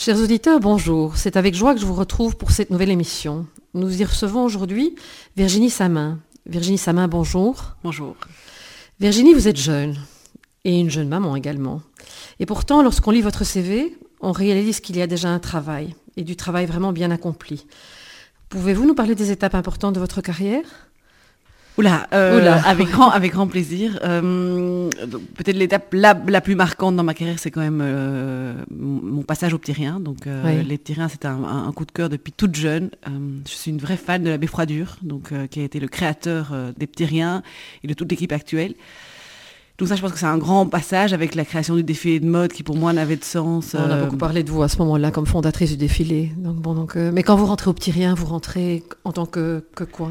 Chers auditeurs, bonjour. C'est avec joie que je vous retrouve pour cette nouvelle émission. Nous y recevons aujourd'hui Virginie Samin. Virginie Samin, bonjour. Bonjour. Virginie, vous êtes jeune et une jeune maman également. Et pourtant, lorsqu'on lit votre CV, on réalise qu'il y a déjà un travail et du travail vraiment bien accompli. Pouvez-vous nous parler des étapes importantes de votre carrière? Oula, euh, avec grand avec grand plaisir. Euh, peut-être l'étape la, plus marquante dans ma carrière, c'est quand même euh, mon passage au petit rien. Donc les petits riens, c'était un, coup de cœur depuis toute jeune. je suis une vraie fan de la Beffroidure, donc qui a été le créateur des petits riens et de toute l'équipe actuelle. Donc ça, je pense que c'est un grand passage avec la création du défilé de mode qui pour moi n'avait de sens. On a beaucoup parlé de vous à ce moment-là comme fondatrice du défilé. Donc bon, donc, mais quand vous rentrez au petit rien, vous rentrez en tant que, que quoi?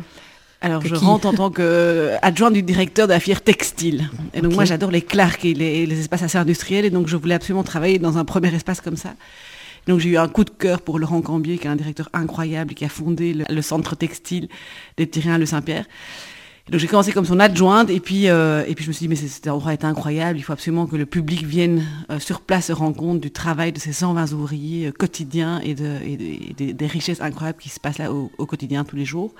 Alors, je rentre en tant qu'adjointe du directeur de la filière textile. Et donc, moi, j'adore les Clark et les, espaces assez industriels. Et donc, je voulais absolument travailler dans un premier espace comme ça. Donc, j'ai eu un coup de cœur pour Laurent Cambier, qui est un directeur incroyable, qui a fondé le, centre textile des Tyriens à Le Saint-Pierre. Donc j'ai commencé comme son adjointe et puis euh, et puis je me suis dit mais cet endroit est incroyable, il faut absolument que le public vienne euh, sur place se rendre compte du travail de ces 120 ouvriers euh, quotidiens et, de, et des richesses incroyables qui se passent là au quotidien tous les jours.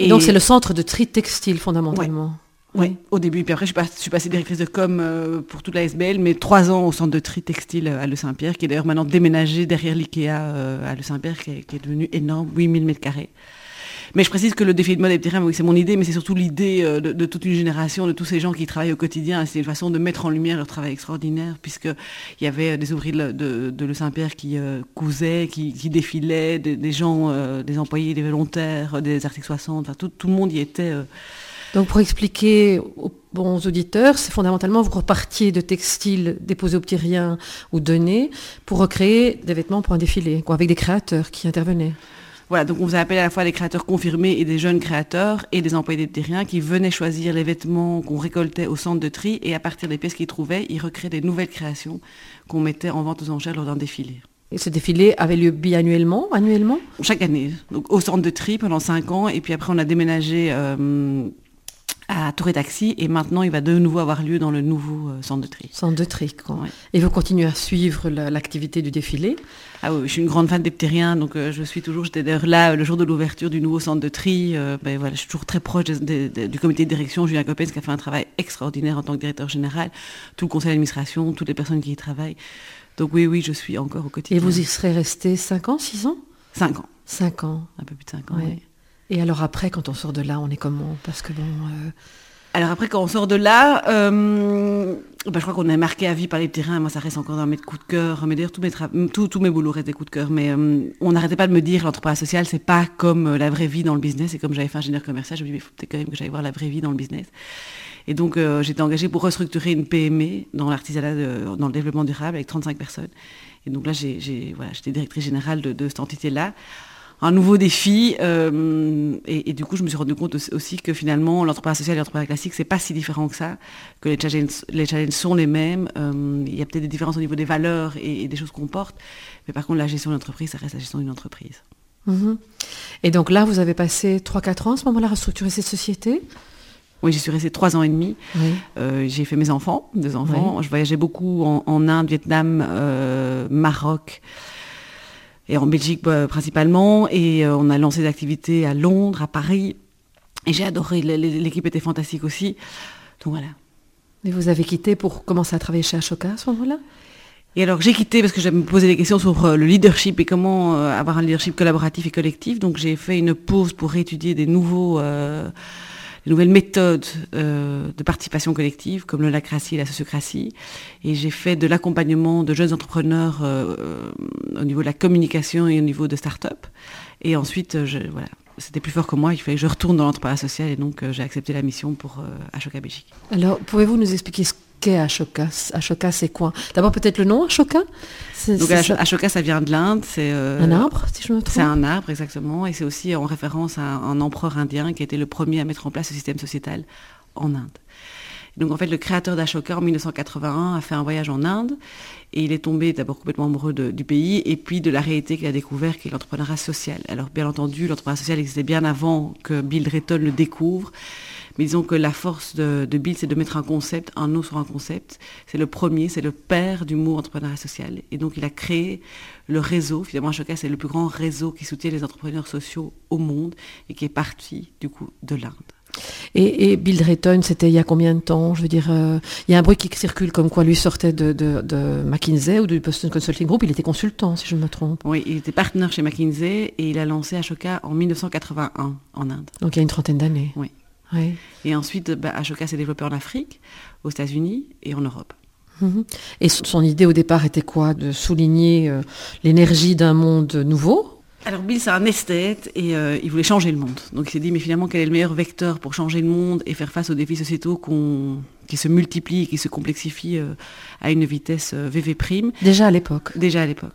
Et, donc c'est le centre de tri textile fondamentalement. Oui, au début. Puis après, je suis, passée directrice de com euh, pour toute la SBL, mais trois ans au centre de tri textile à Le Saint-Pierre, qui est d'ailleurs maintenant déménagé derrière l'IKEA euh, à Le Saint-Pierre, qui, est devenu énorme, 8000 mètres carrés. Mais je précise que le défi de mode et oui, c'est mon idée, mais c'est surtout l'idée euh, de, toute une génération, de tous ces gens qui travaillent au quotidien. C'est une façon de mettre en lumière leur travail extraordinaire, puisqu'il y avait des ouvriers de, Le Saint-Pierre qui cousaient, qui, défilaient, des, gens, des employés, des volontaires, des articles 60, enfin, tout, le monde y était. Donc pour expliquer aux bons auditeurs, c'est fondamentalement vous repartiez de textiles déposés au ou donnés pour recréer des vêtements pour un défilé, avec des créateurs qui intervenaient. Voilà, donc on vous appelé à la fois des créateurs confirmés et des jeunes créateurs et des employés des terriens qui venaient choisir les vêtements qu'on récoltait au centre de tri et à partir des pièces qu'ils trouvaient, ils recréaient des nouvelles créations qu'on mettait en vente aux enchères lors d'un défilé. Et ce défilé avait lieu biannuellement, annuellement? Chaque année, donc au centre de tri pendant cinq ans et puis après on a déménagé euh, à Touré Taxi et maintenant il va de nouveau avoir lieu dans le nouveau euh, centre de tri. Centre de tri, quoi. Et vous continuez à suivre l'activité du défilé? Ah oui, je suis une grande fan des ptériens, donc euh, je suis toujours, j'étais d'ailleurs là le jour de l'ouverture du nouveau centre de tri. Euh, ben, voilà, je suis toujours très proche du comité de direction, Julien Coppens qui a fait un travail extraordinaire en tant que directeur général, tout le conseil d'administration, toutes les personnes qui y travaillent. Donc oui, oui, je suis encore au quotidien. Et vous y serez resté 5 ans, 6 ans? 5 ans. 5 ans. Un peu plus de 5 ans, oui. Et alors après, quand on sort de là, on est comment? Parce que bon. Euh, alors après, quand on sort de là, euh, bah, je crois qu'on est marqué à vie par les terrains. Moi, ça reste encore dans mes coups de cœur. Mais d'ailleurs, tous mes, boulots restent des coups de cœur. Mais euh, on n'arrêtait pas de me dire, l'entreprise social, c'est pas comme la vraie vie dans le business. Et comme j'avais fait ingénieur commercial, je me dis, il faut quand même que j'aille voir la vraie vie dans le business. Et donc, j'étais engagée pour restructurer une PME dans l'artisanat, dans le développement durable, avec 35 personnes. Et donc là, j'ai, voilà, j'étais directrice générale de cette entité-là un nouveau défi. Euh, et, du coup, je me suis rendu compte aussi que finalement, l'entrepreneuriat social et l'entrepreneuriat classique, c'est pas si différent que ça, que les challenges, les challenges sont les mêmes. Euh, il y a peut-être des différences au niveau des valeurs et, des choses qu'on porte, mais par contre, la gestion l'entreprise, ça reste la gestion d'une entreprise. Mhm. Et donc là, vous avez passé 3-4 ans à ce moment-là à restructurer cette société? Oui, j'y suis restée trois ans et demi. Euh, j'ai fait mes enfants, deux enfants. Je voyageais beaucoup en, en Inde, Vietnam, Maroc et en Belgique bah, principalement. Et euh, on a lancé des activités à Londres, à Paris. Et j'ai adoré, l'équipe était fantastique aussi. Donc voilà. Et vous avez quitté pour commencer à travailler chez Ashoka à ce moment-là? Et alors j'ai quitté parce que j'avais me posé des questions sur euh, le leadership et comment euh, avoir un leadership collaboratif et collectif. Donc j'ai fait une pause pour étudier des nouveaux de nouvelles méthodes euh, de participation collective, comme le lacratie et la sociocratie. Et j'ai fait de l'accompagnement de jeunes entrepreneurs euh, euh, au niveau de la communication et au niveau de start-up. Et ensuite, voilà, c'était plus fort que moi, il fallait que je retourne dans l'entrepreneuriat social et donc j'ai accepté la mission pour Ashoka Belgique. Alors, pouvez-vous nous expliquer ce qu'est Ashoka Ashoka, c'est quoi? D'abord, peut-être le nom Ashoka? Donc, Ashoka, ça vient de l'Inde. C'est euh, un arbre, si je me trompe. C'est un arbre, exactement. Et c'est aussi en référence à un, empereur indien qui a été le premier à mettre en place ce système sociétal en Inde. Donc en fait, le créateur d'Ashoka en 1981 a fait un voyage en Inde et il est tombé d'abord complètement amoureux du pays et puis de la réalité qu'il a découvert, qui est l'entrepreneuriat social. Alors bien entendu, l'entrepreneuriat social existait bien avant que Bill Drayton le découvre Mais disons que la force de, de Bill, c'est de mettre un concept, un nom sur un concept. C'est le premier, c'est le père du mot entrepreneuriat social. Et donc, il a créé le réseau. Finalement, Ashoka, c'est le plus grand réseau qui soutient les entrepreneurs sociaux au monde et qui est parti, du coup, de l'Inde. Et, Bill Drayton, c'était il y a combien de temps? Je veux dire, euh, il y a un bruit qui circule comme quoi lui sortait de, McKinsey ou du Boston Consulting Group. Il était consultant, si je ne me trompe. Oui, il était partenaire chez McKinsey et il a lancé Ashoka en 1981 en Inde. Donc il y a une trentaine d'années. Oui. Et ensuite, bah, Ashoka s'est développé en Afrique, aux États-Unis et en Europe. Mhm. Et son idée au départ était quoi? De souligner euh, l'énergie d'un monde nouveau? Alors Bill, c'est un esthète et euh, il voulait changer le monde. Donc il s'est dit, mais finalement, quel est le meilleur vecteur pour changer le monde et faire face aux défis sociétaux qui se multiplient et qui se complexifient euh, à une vitesse VV'. Déjà à l'époque. Déjà à l'époque.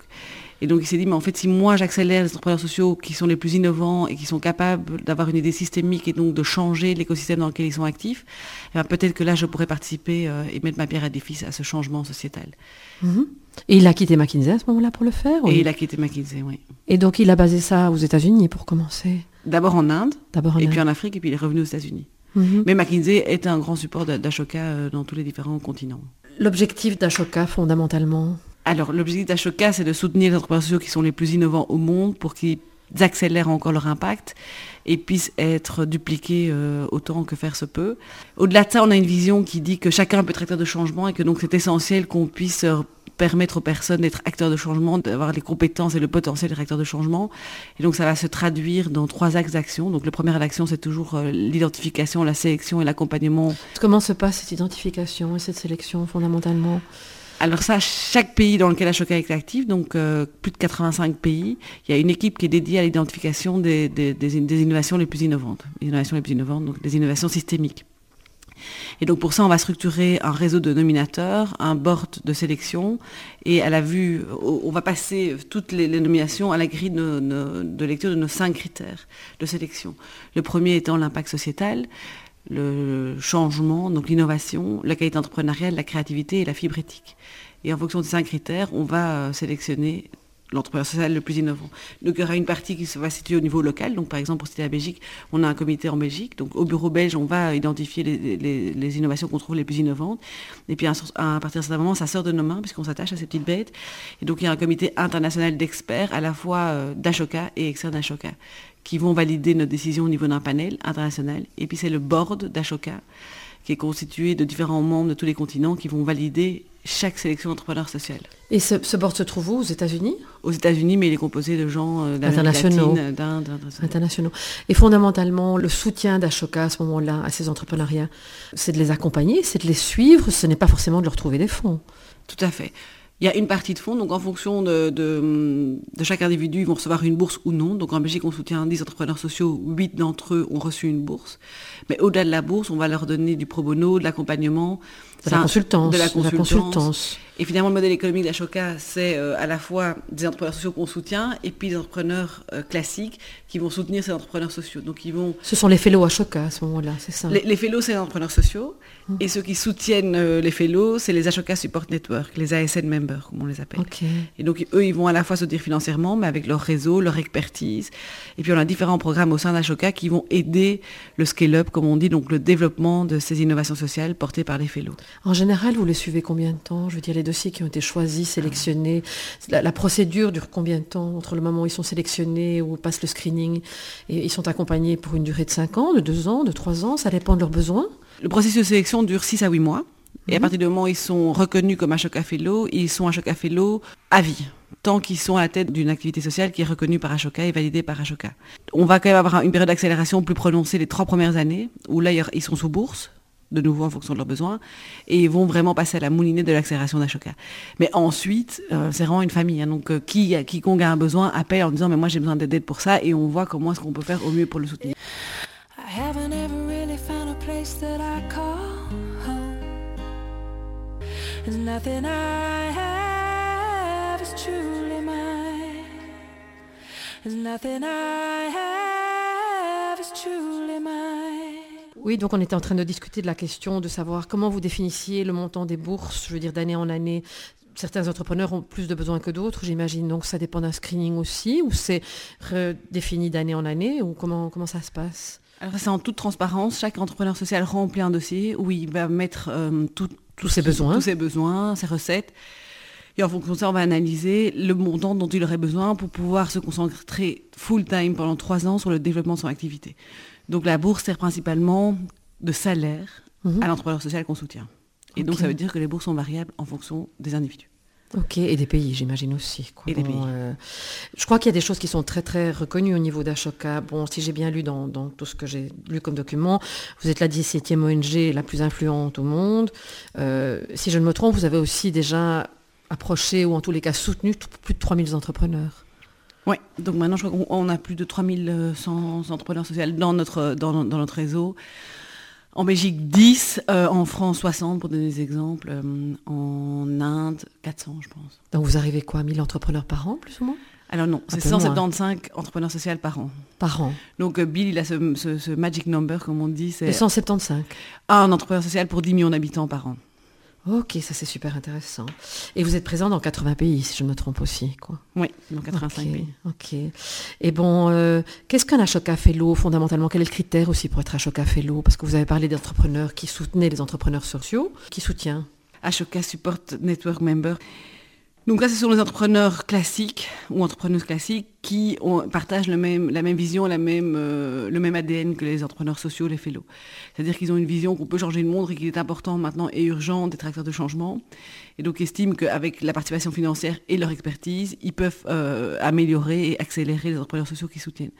Et donc il s'est dit, mais en fait, si moi j'accélère les entrepreneurs sociaux qui sont les plus innovants et qui sont capables d'avoir une idée systémique et donc de changer l'écosystème dans lequel ils sont actifs, eh ben, peut-être que là je pourrais participer euh, et mettre ma pierre à défi à ce changement sociétal. Mhm. Et il a quitté McKinsey à ce moment-là pour le faire Et il a quitté McKinsey, oui. Et donc il a basé ça aux États-Unis pour commencer D'abord en Inde, D'abord et puis en Afrique, et puis il est revenu aux États-Unis. Mhm. Mais McKinsey est un grand support d'Ashoka euh, dans tous les différents continents. L'objectif d'Ashoka, fondamentalement alors, l'objectif d'Ashoka, c'est de soutenir les entrepreneurs sociaux qui sont les plus innovants au monde pour qu'ils accélèrent encore leur impact et puissent être dupliqués euh, autant que faire se peut. Au-delà de ça, on a une vision qui dit que chacun peut être acteur de changement et que donc c'est essentiel qu'on puisse euh, permettre aux personnes d'être acteurs de changement, d'avoir les compétences et le potentiel d'être acteurs de changement. Et donc ça va se traduire dans trois axes d'action. Donc le premier action, c'est toujours euh, l'identification, la sélection et l'accompagnement. Comment se passe cette identification et cette sélection fondamentalement? Alors ça, chaque pays dans lequel Ashoka est actif, donc euh, plus de 85 pays, il y a une équipe qui est dédiée à l'identification des, innovations les plus innovantes. Innovations les plus innovantes, donc des innovations systémiques. Et donc pour ça, on va structurer un réseau de nominateurs, un board de sélection, et à la vue, on va passer toutes les, nominations à la grille de, lecture de nos cinq critères de sélection. Le premier étant l'impact sociétal, le changement, donc l'innovation, la qualité entrepreneuriale, la créativité et la fibre éthique. Et en fonction de ces cinq critères, on va euh, sélectionner l'entrepreneur social le plus innovant. Donc il y aura une partie qui se va situer au niveau local. Donc par exemple pour citer la Belgique, on a un comité en Belgique. Donc au bureau belge, on va identifier les, innovations qu'on trouve les plus innovantes. Et puis à, partir de ce moment, ça sort de nos mains puisqu'on s'attache à ces petites bêtes. Et donc il y a un comité international d'experts à la fois euh, d'Ashoka et externes d'Ashoka qui vont valider notre décision au niveau d'un panel international. Et puis c'est le board d'Ashoka qui est constitué de différents membres de tous les continents qui vont valider chaque sélection d'entrepreneurs social. Et ce, board se trouve où? Aux États-Unis? Aux États-Unis, mais il est composé de gens euh, internationaux. internationaux. Et fondamentalement, le soutien d'Ashoka à ce moment-là, à ces entrepreneuriats, c'est de les accompagner, c'est de les suivre, ce n'est pas forcément de leur trouver des fonds. Tout à fait. Il y a une partie de fonds, donc en fonction de, de, chaque individu, ils vont recevoir une bourse ou non. Donc en Belgique, on soutient 10 entrepreneurs sociaux, 8 d'entre eux ont reçu une bourse. Mais au-delà de la bourse, on va leur donner du pro bono, de l'accompagnement. De, la consultance. De la consultance. Et finalement, le modèle économique d'Ashoka, c'est euh, à la fois des entrepreneurs sociaux qu'on soutient et puis des entrepreneurs euh, classiques qui vont soutenir ces entrepreneurs sociaux. Donc ils vont. Ce sont les fellows Ashoka à ce moment-là, c'est ça Les, les fellows, c'est les entrepreneurs sociaux. Hum. Et ceux qui soutiennent euh, les fellows, c'est les Ashoka Support Network, les ASN members, comme on les appelle. Et donc eux, ils vont à la fois soutenir financièrement, mais avec leur réseau, leur expertise. Et puis on a différents programmes au sein d'Ashoka qui vont aider le scale-up, comme on dit, donc le développement de ces innovations sociales portées par les fellows. En général, vous les suivez combien de temps? Je veux dire, les dossiers qui ont été choisis, sélectionnés La, procédure dure combien de temps entre le moment où ils sont sélectionnés, où passent le screening et ils sont accompagnés pour une durée de 5 ans, de 2 ans, de 3 ans? Ça dépend de leurs besoins Le processus de sélection dure 6 à 8 mois. Et à mhm. partir du moment où ils sont reconnus comme Ashoka Fellow, ils sont Ashoka Fellow à vie tant qu'ils sont à la tête d'une activité sociale qui est reconnue par Ashoka et validée par Ashoka. On va quand même avoir une période d'accélération plus prononcée les trois premières années, où là, ils sont sous bourse, de nouveau en fonction de leurs besoins, et vont vraiment passer à la moulinée de l'accélération d'Ashoka. Mais ensuite, euh, c'est vraiment une famille. Hein. donc, euh, qui, quiconque a un besoin appelle en disant, mais moi j'ai besoin d'aide pour ça, et on voit comment est-ce qu'on peut faire au mieux pour le soutenir. Oui, donc on était en train de discuter de la question de savoir comment vous définissiez le montant des bourses, je veux dire d'année en année. Certains entrepreneurs ont plus de besoins que d'autres, j'imagine. Donc ça dépend d'un screening aussi, ou c'est redéfini d'année en année, ou comment, comment ça se passe? Alors c'est en toute transparence. Chaque entrepreneur social remplit un dossier où il va mettre euh, tout- tout Tous ce ses qui- besoins. tous ses besoins, ses recettes. Et en fonction de ça, on va analyser le montant dont il aurait besoin pour pouvoir se concentrer full time pendant trois ans sur le développement de son activité. Donc la bourse sert principalement de salaire Mhm. à l'entrepreneur social qu'on soutient. Et donc ça veut dire que les bourses sont variables en fonction des individus. Ok, et des pays, j'imagine aussi. quoi. Et des pays. euh, je crois qu'il y a des choses qui sont très très reconnues au niveau d'Ashoka. Bon, si j'ai bien lu dans, dans tout ce que j'ai lu comme document, vous êtes la 17e ONG la plus influente au monde. Euh, si je ne me trompe, vous avez aussi déjà approché ou en tous les cas soutenu plus de 3000 entrepreneurs. Oui, donc maintenant je crois qu'on on a plus de 3100 entrepreneurs sociaux dans notre, dans, dans notre réseau. En Belgique, 10, euh, en France, 60 pour donner des exemples, euh, en Inde, 400 je pense. Donc vous arrivez quoi, 1000 entrepreneurs par an, plus ou moins? Alors non, c'est peu moins. 175 entrepreneurs sociaux par an. Par an. Donc euh, Bill, il a ce, ce- ce magic number, comme on dit, c'est 175. un entrepreneur social pour 10 millions d'habitants par an. Ok, ça c'est super intéressant. Et vous êtes présent dans 80 pays, si je ne me trompe aussi. Quoi. Oui, dans 85 Ok, pays. Ok. Et bon, euh, qu'est-ce qu'un Ashoka Fellow fondamentalement? Quel est le critère aussi pour être Ashoka Fellow Parce que vous avez parlé d'entrepreneurs qui soutenaient les entrepreneurs sociaux. Qui soutient? Ashoka Support Network Member. Donc là, ce sont les entrepreneurs classiques ou entrepreneuses classiques qui partagent la même vision, euh, le même ADN que les entrepreneurs sociaux, les fellows. C'est-à-dire qu'ils ont une vision qu'on peut changer le monde et qu'il est important maintenant et urgent d'être acteurs de changement. Et donc estiment qu'avec la participation financière et leur expertise, ils peuvent euh, améliorer et accélérer les entrepreneurs sociaux qui soutiennent.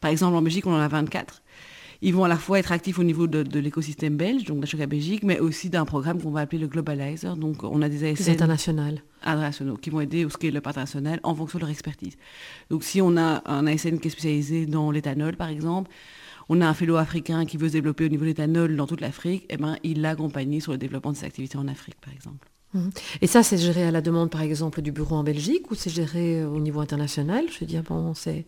Par exemple, en Belgique, on en a 24. Ils vont à la fois être actifs au niveau de, de l'écosystème belge, donc d'Ashoka Belgique, mais aussi d'un programme qu'on va appeler le Globalizer. Donc on a des ASN internationales. internationaux qui vont aider au scale-up international en fonction de leur expertise. Donc si on a un ASN qui est spécialisé dans l'éthanol, par exemple, on a un fellow africain qui veut se développer au niveau de l'éthanol dans toute l'Afrique, eh ben, il l'a accompagné sur le développement de ses activités en Afrique, par exemple. Mhm. Et ça, c'est géré à la demande, par exemple, du bureau en Belgique ou c'est géré au niveau international? Je veux dire, bon, c'est.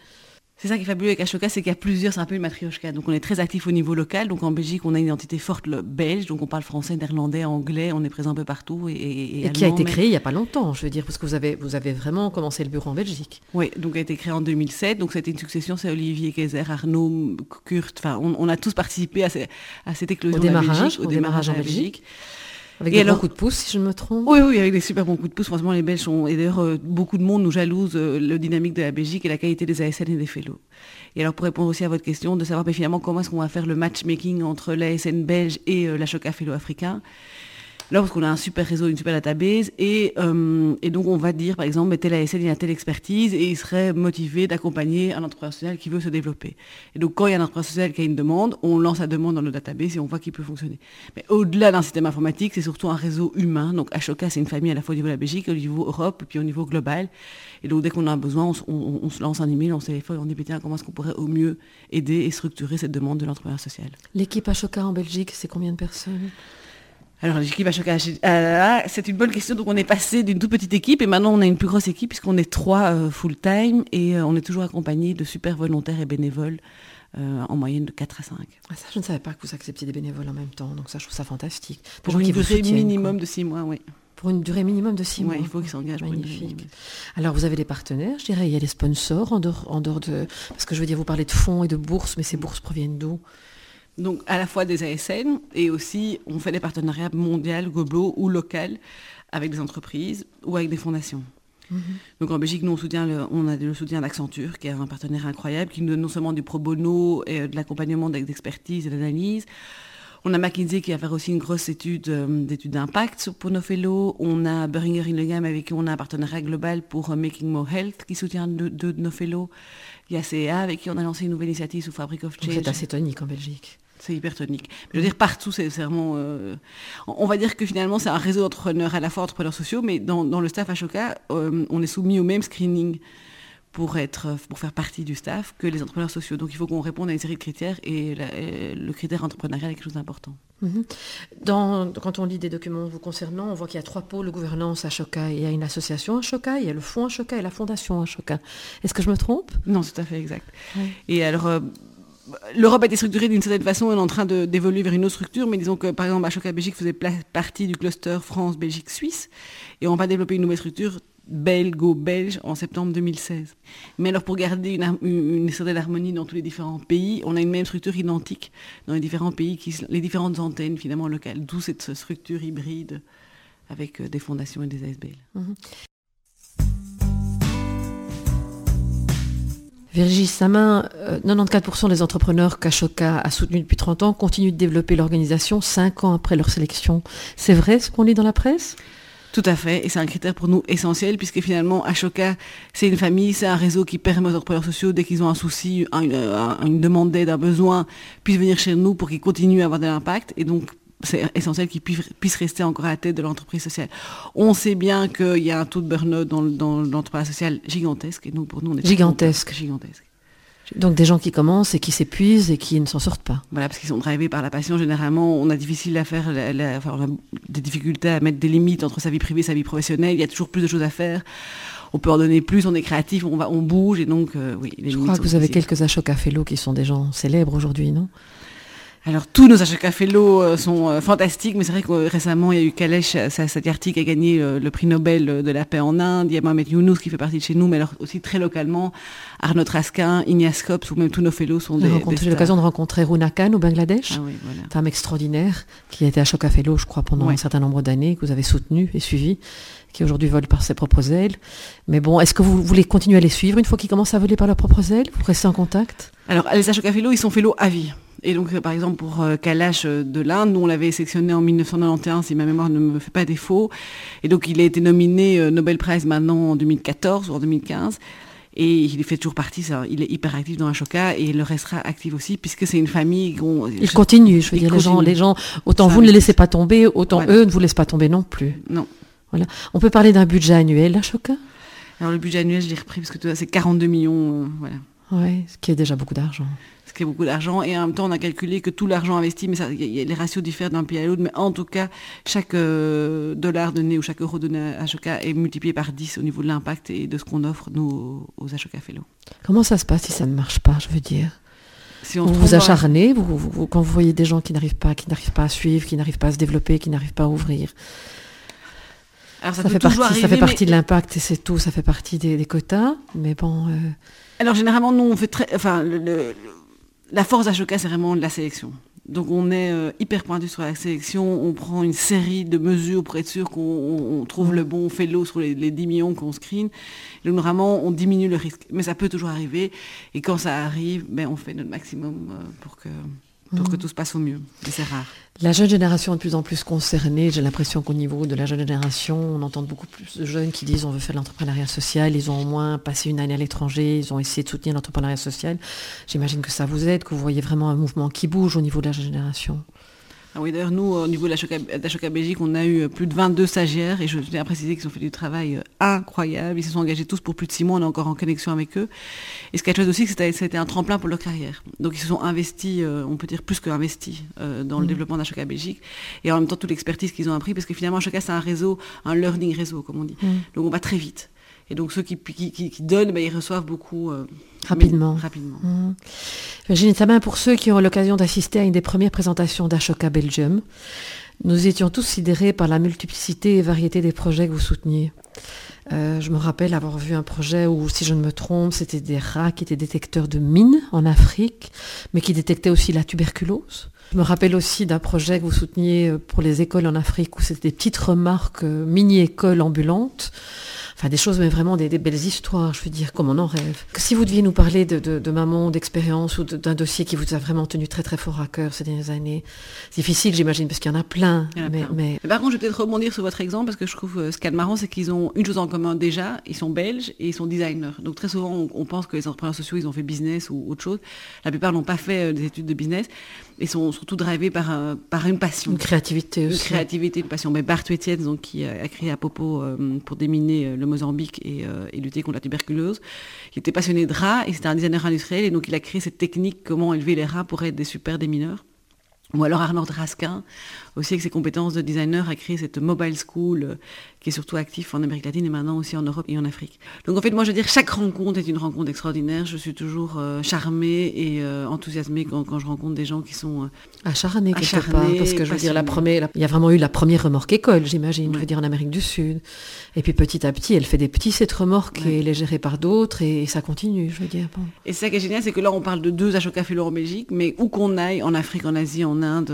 C'est ça qui est fabuleux avec Ashoka, c'est qu'il y a plusieurs, c'est un peu une matrioshka. Donc on est très actif au niveau local. Donc en Belgique, on a une identité forte le belge, donc on parle français, néerlandais, anglais, on est présent un peu partout. Et, et, Et qui a été mais- créé il n'y a pas longtemps, je veux dire, parce que vous avez, vous avez vraiment commencé le bureau en Belgique. Oui, donc a été créé en 2007. Donc c'était une succession, c'est Olivier Kayser, Arnaud, Kurt. Enfin, on, on a tous participé à, ces- à cette éclosion Au de la démarrage, Belgique, au démarrage en Belgique. Avec Et des alors- coups de pouce, si je ne me trompe. Oui, oui, avec des super bons coups de pouce. Franchement, les Belges sont. Et d'ailleurs, euh, beaucoup de monde nous jalouse euh, le dynamique de la Belgique et la qualité des ASN et des fellows. Et alors, pour répondre aussi à votre question, de savoir ben, finalement comment est-ce qu'on va faire le matchmaking entre l'ASN belge et euh, la Choca Fellow africain. Là, parce qu'on a un super réseau, une super database, et, euh, donc on va dire, par exemple, mais tel ASN, il a telle expertise, et il serait motivé d'accompagner un entrepreneur social qui veut se développer. Et donc, quand il y a un entrepreneur social qui a une demande, on lance la demande dans le database et on voit qu'il peut fonctionner. Mais au-delà d'un système informatique, c'est surtout un réseau humain. Donc, Ashoka, c'est une famille à la fois au niveau de la Belgique, au niveau Europe, puis au niveau global. Et donc, dès qu'on a un besoin, on, se- lance un email, on téléphone, on dit, tiens, comment est-ce qu'on pourrait au mieux aider et structurer cette demande de l'entrepreneur social? L'équipe Ashoka en Belgique, c'est combien de personnes? Alors, l'équipe Ashoka, euh, c'est une bonne question. Donc, on est passé d'une toute petite équipe et maintenant, on a une plus grosse équipe puisqu'on est trois euh, full-time et euh, on est toujours accompagné de super volontaires et bénévoles euh, en moyenne de 4 à 5. Ah, Ça, je ne savais pas que vous acceptiez des bénévoles en même temps, donc ça, je trouve ça fantastique. Pour une durée minimum quoi. de 6 mois, oui. Pour une durée minimum de six Ouais, mois. il faut qu'ils s'engagent Magnifique. Alors, vous avez des partenaires, je dirais, il y a des sponsors en dehors, en dehors de... Parce que je veux dire, vous parlez de fonds et de bourses, mais ces bourses proviennent d'où? Donc, à la fois des ASN et aussi, on fait des partenariats mondiaux, globaux ou locaux avec des entreprises ou avec des fondations. Donc en Belgique, nous, on, soutient le, on a le soutien d'Accenture, qui est un partenaire incroyable, qui nous donne non seulement du pro bono et euh, de l'accompagnement d'expertise et d'analyse. On a McKinsey qui va faire aussi une grosse étude euh, d'études d'impact pour nos fellows. On a Beringer Ingelheim avec qui on a un partenariat global pour euh, Making More Health qui soutient deux de nos fellows. Il y a CA avec qui on a lancé une nouvelle initiative sous Fabric of Change. c'est assez tonique en Belgique. C'est hyper tonique. Je veux dire, partout, c'est vraiment... euh, on va dire que finalement, c'est un réseau d'entrepreneurs, à la fois entrepreneurs sociaux, mais dans, dans le staff Ashoka, euh, on est soumis au même screening pour, être, pour faire partie du staff que les entrepreneurs sociaux. Donc, il faut qu'on réponde à une série de critères et, la- et le critère entrepreneurial est quelque chose d'important. Mhm. Dans, quand on lit des documents vous concernant, on voit qu'il y a trois pôles de gouvernance à Choca. Il y a une association à Choca, il y a le fonds à Choca et la fondation à Choca. Est-ce que je me trompe? Non, c'est tout à fait exact. Oui. Et alors, euh, l'Europe a été structurée d'une certaine façon, elle est en train d'évoluer vers une autre structure, mais disons que par exemple, Ashoka Belgique faisait partie du cluster France, Belgique, Suisse, et on va développer une nouvelle structure belgo-belge en septembre 2016. Mais alors pour garder une, certaine harmonie dans tous les différents pays, on a une même structure identique dans les différents pays, qui, les différentes antennes finalement locales, d'où cette structure hybride avec euh, des fondations et des ASBL. Mhm. Virginie Samin, 94% euh, des entrepreneurs qu'Ashoka a soutenus depuis 30 ans continuent de développer l'organisation 5 ans après leur sélection. C'est vrai ce qu'on lit dans la presse? Tout à fait, et c'est un critère pour nous essentiel, puisque finalement, Ashoka, c'est une famille, c'est un réseau qui permet aux entrepreneurs sociaux, dès qu'ils ont un souci, une, demande d'aide, un besoin, puissent venir chez nous pour qu'ils continuent à avoir de l'impact. Et donc, c'est essentiel qu'ils puissent rester encore à la tête de l'entreprise sociale. On sait bien qu'il y a un taux de burn-out dans, dans l'entreprise sociale gigantesque, et donc pour nous, on est gigantesque. gigantesque. Donc des gens qui commencent et qui s'épuisent et qui ne s'en sortent pas. Voilà, parce qu'ils sont drivés par la passion. Généralement, on a difficile à faire, enfin, on a des difficultés à mettre des limites entre sa vie privée et sa vie professionnelle. Il y a toujours plus de choses à faire. On peut en donner plus, on est créatif, on va, on bouge et donc euh, oui. Les Je crois que vous avez quelques Ashoka Fellow qui sont des gens célèbres aujourd'hui, non? Alors tous nos achats euh, sont euh, fantastiques, mais c'est vrai que euh, récemment il y a eu Kalesh Satyarthi qui a gagné le prix Nobel de la paix en Inde, il y a Mohamed Younous qui fait partie de chez nous, mais alors aussi très localement, Arnaud Raskin, Ignace Kops ou même tous nos fellows sont des, J'ai l'occasion de rencontrer Runa Khan au Bangladesh, ah femme extraordinaire qui a été à je crois, pendant un certain nombre d'années, que vous avez soutenu et suivi qui aujourd'hui volent par ses propres ailes. Mais bon, est-ce que vous voulez continuer à les suivre une fois qu'ils commencent à voler par leurs propres ailes? Vous restez en contact? Alors, les Fellows, ils sont fellows à vie. Et donc, euh, par exemple, pour euh, Kalash euh, de l'Inde, nous, on l'avait sélectionné en 1991, si ma mémoire ne me fait pas défaut. Et donc, il a été nominé Nobel Prize maintenant en 2014 ou en 2015. Et il fait toujours partie, ça, il est hyper actif dans Ashoka et il le restera actif aussi puisque c'est une famille. Il continue, je veux dire, les gens, les gens, autant vous ne les laissez pas tomber, autant eux ne vous laissent pas tomber non plus. Non. Voilà. On peut parler d'un budget annuel, Ashoka? Alors le budget annuel, je l'ai repris parce que c'est 42 millions, voilà. Oui, ce qui est déjà beaucoup d'argent qui est beaucoup d'argent. Et en même temps, on a calculé que tout l'argent investi, mais ça, les ratios diffèrent d'un pays à l'autre, mais en tout cas, chaque euh, dollar donné ou chaque euro donné à Ashoka est multiplié par 10 au niveau de l'impact et de ce qu'on offre, nous, aux Ashoka Fellows. Comment ça se passe si ça ne marche pas, je veux dire? Si on vous vous acharnez, vous, quand vous voyez des gens qui n'arrivent pas, qui n'arrivent pas à suivre, qui n'arrivent pas à se développer, qui n'arrivent pas à ouvrir. Alors ça, fait partie, ça fait partie de l'impact et c'est tout, ça fait partie des, quotas, mais bon. Euh, Alors généralement, nous on fait très, enfin le, la force d'Ashoka, c'est vraiment la sélection. Donc on est euh, hyper pointu sur la sélection, on prend une série de mesures pour être sûr qu'on trouve le bon fellow sur les, les 10 millions qu'on screen. Et donc vraiment, on diminue le risque. Mais ça peut toujours arriver. Et quand ça arrive, ben, on fait notre maximum euh, pour que pour que mm. tout se passe au mieux. C'est rare. La jeune génération est de plus en plus concernée. J'ai l'impression qu'au niveau de la jeune génération, on entend beaucoup plus de jeunes qui disent on veut faire de l'entrepreneuriat social. Ils ont au moins passé une année à l'étranger. Ils ont essayé de soutenir l'entrepreneuriat social. J'imagine que ça vous aide, que vous voyez vraiment un mouvement qui bouge au niveau de la jeune génération. Ah oui, d'ailleurs, nous, au niveau de la Belgique, on a eu plus de 22 stagiaires et je tiens à préciser qu'ils ont fait du travail euh, incroyable. Ils se sont engagés tous pour plus de six mois. On est encore en connexion avec eux. Et ce qui est chouette aussi, c'est que c'était un tremplin pour leur carrière. Donc, ils se sont investis, euh, on peut dire plus qu'investis, euh, dans le mmh. développement d'Ashoka Belgique. Et en même temps, toute l'expertise qu'ils ont appris, parce que finalement, Ashoka, c'est un réseau, un learning réseau, comme on dit. Mmh. Donc, on va très vite. Et donc ceux qui, qui, donnent, ben, ils reçoivent beaucoup euh, rapidement. rapidement. Mmh. Virginie pour ceux qui ont l'occasion d'assister à une des premières présentations d'Ashoka Belgium, nous étions tous sidérés par la multiplicité et variété des projets que vous souteniez. Euh, je me rappelle avoir vu un projet où, si je ne me trompe, c'était des rats qui étaient détecteurs de mines en Afrique, mais qui détectaient aussi la tuberculose. Je me rappelle aussi d'un projet que vous souteniez pour les écoles en Afrique, où c'était des petites remarques euh, mini-écoles ambulantes enfin des choses, mais vraiment des, belles histoires, je veux dire, comme on en rêve. Si vous deviez nous parler de, de, maman, d'expérience ou d'un dossier qui vous a vraiment tenu très très fort à cœur ces dernières années, c'est difficile, j'imagine, parce qu'il y en a plein. mais, Par contre, je vais peut-être rebondir sur votre exemple parce que je trouve euh, ce qu'il y a de marrant, c'est qu'ils ont une chose en commun déjà, ils sont belges et ils sont designers. Donc très souvent, on, pense que les entrepreneurs sociaux, ils ont fait business ou autre chose. La plupart n'ont pas fait euh, des études de business et sont surtout drivés par, euh, par une passion. Une créativité aussi. Une créativité, une passion. Mais Bart Etienne, donc, qui a, créé à Popo pour déminer le Mozambique euh, et, lutter contre la tuberculose. Il était passionné de rats et c'était un designer industriel et donc il a créé cette technique comment élever les rats pour être des super démineurs. Ou alors Arnaud Raskin, aussi avec ses compétences de designer, a créé cette mobile school euh, qui est surtout actif en Amérique latine et maintenant aussi en Europe et en Afrique. Donc en fait, moi je veux dire, chaque rencontre est une rencontre extraordinaire. Je suis toujours euh, charmée et euh, enthousiasmée quand, quand, je rencontre des gens qui sont euh, acharnés quelque part. Parce que je veux dire, la première, il y a vraiment eu la première remorque école, j'imagine, je veux dire en Amérique du Sud. Et puis petit à petit, elle fait des petits cette remorque et elle est gérée par d'autres et, ça continue, je veux dire. Bon. Et ça qui est génial, c'est que là on parle de deux Ashoka en Belgique, mais où qu'on aille, en Afrique, en Asie, en Inde,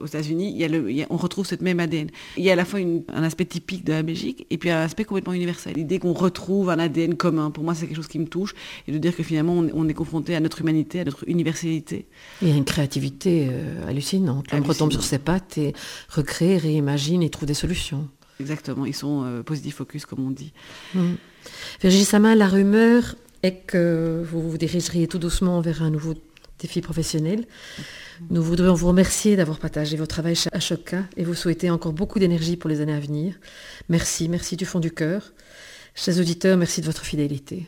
aux États-Unis, on retrouve cette même ADN. Il y a à la fois une, un aspect typique de la Belgique et puis un aspect complètement universel. L'idée qu'on retrouve un ADN commun, pour moi, c'est quelque chose qui me touche et de dire que finalement, on, est confronté à notre humanité, à notre universalité. Il y a une créativité euh, hallucinante. On retombe sur ses pattes et recrée, réimagine et trouve des solutions. Exactement, ils sont euh, positif focus, comme on dit. Mmh. Virginie Sama, la rumeur est que vous vous dirigeriez tout doucement vers un nouveau défi professionnel. Nous voudrions vous remercier d'avoir partagé votre travail à Choca et vous souhaiter encore beaucoup d'énergie pour les années à venir. Merci, merci du fond du cœur. Chers auditeurs, merci de votre fidélité.